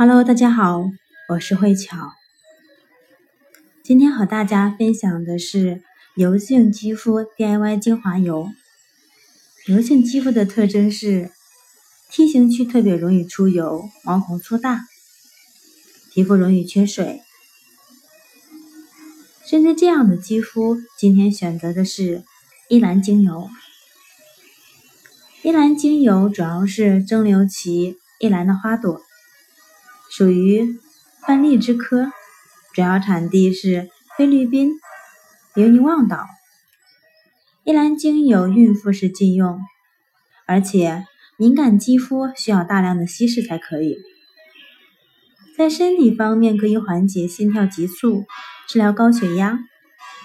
Hello，大家好，我是慧巧。今天和大家分享的是油性肌肤 DIY 精华油。油性肌肤的特征是 T 型区特别容易出油，毛孔粗大，皮肤容易缺水。针对这样的肌肤，今天选择的是依兰精油。依兰精油主要是蒸馏其依兰的花朵。属于番荔枝科，主要产地是菲律宾尤尼旺岛。依兰精油孕妇时禁用，而且敏感肌肤需要大量的稀释才可以。在身体方面，可以缓解心跳急促，治疗高血压，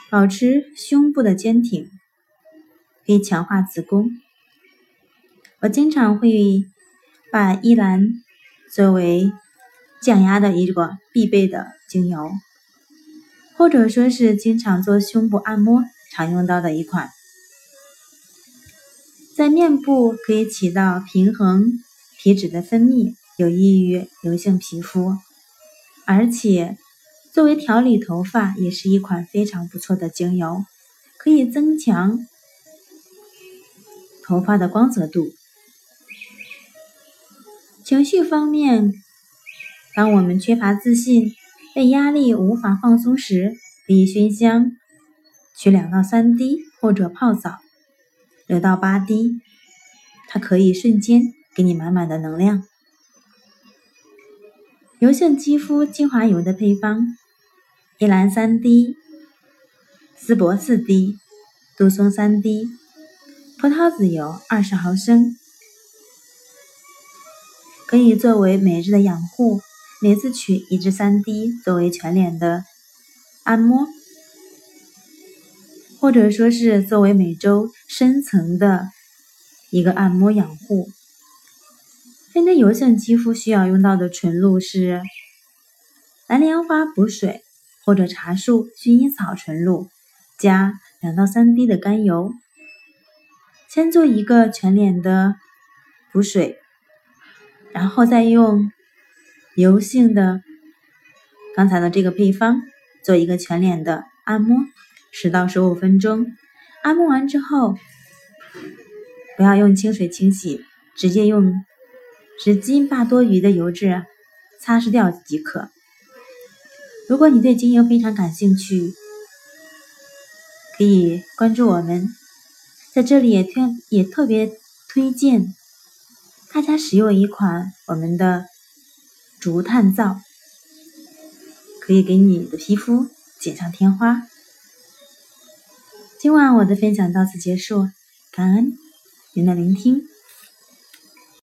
保持胸部的坚挺，可以强化子宫。我经常会把依兰作为。降压的一个必备的精油，或者说是经常做胸部按摩常用到的一款，在面部可以起到平衡皮脂的分泌，有益于油性皮肤，而且作为调理头发也是一款非常不错的精油，可以增强头发的光泽度。情绪方面。当我们缺乏自信、被压力无法放松时，可以熏香，取两到三滴，或者泡澡六到八滴，它可以瞬间给你满满的能量。油性肌肤精华油的配方：依兰三滴，丝柏四滴，杜松三滴，葡萄籽油二十毫升，可以作为每日的养护。每次取一至三滴作为全脸的按摩，或者说是作为每周深层的一个按摩养护。针对油性肌肤需要用到的纯露是蓝莲花补水或者茶树薰衣草纯露，加两到三滴的甘油。先做一个全脸的补水，然后再用。油性的刚才的这个配方，做一个全脸的按摩，十到十五分钟。按摩完之后，不要用清水清洗，直接用纸巾把多余的油脂擦拭掉即可。如果你对精油非常感兴趣，可以关注我们，在这里也特也特别推荐大家使用一款我们的。竹炭皂可以给你的皮肤锦上添花。今晚我的分享到此结束，感恩您的聆听。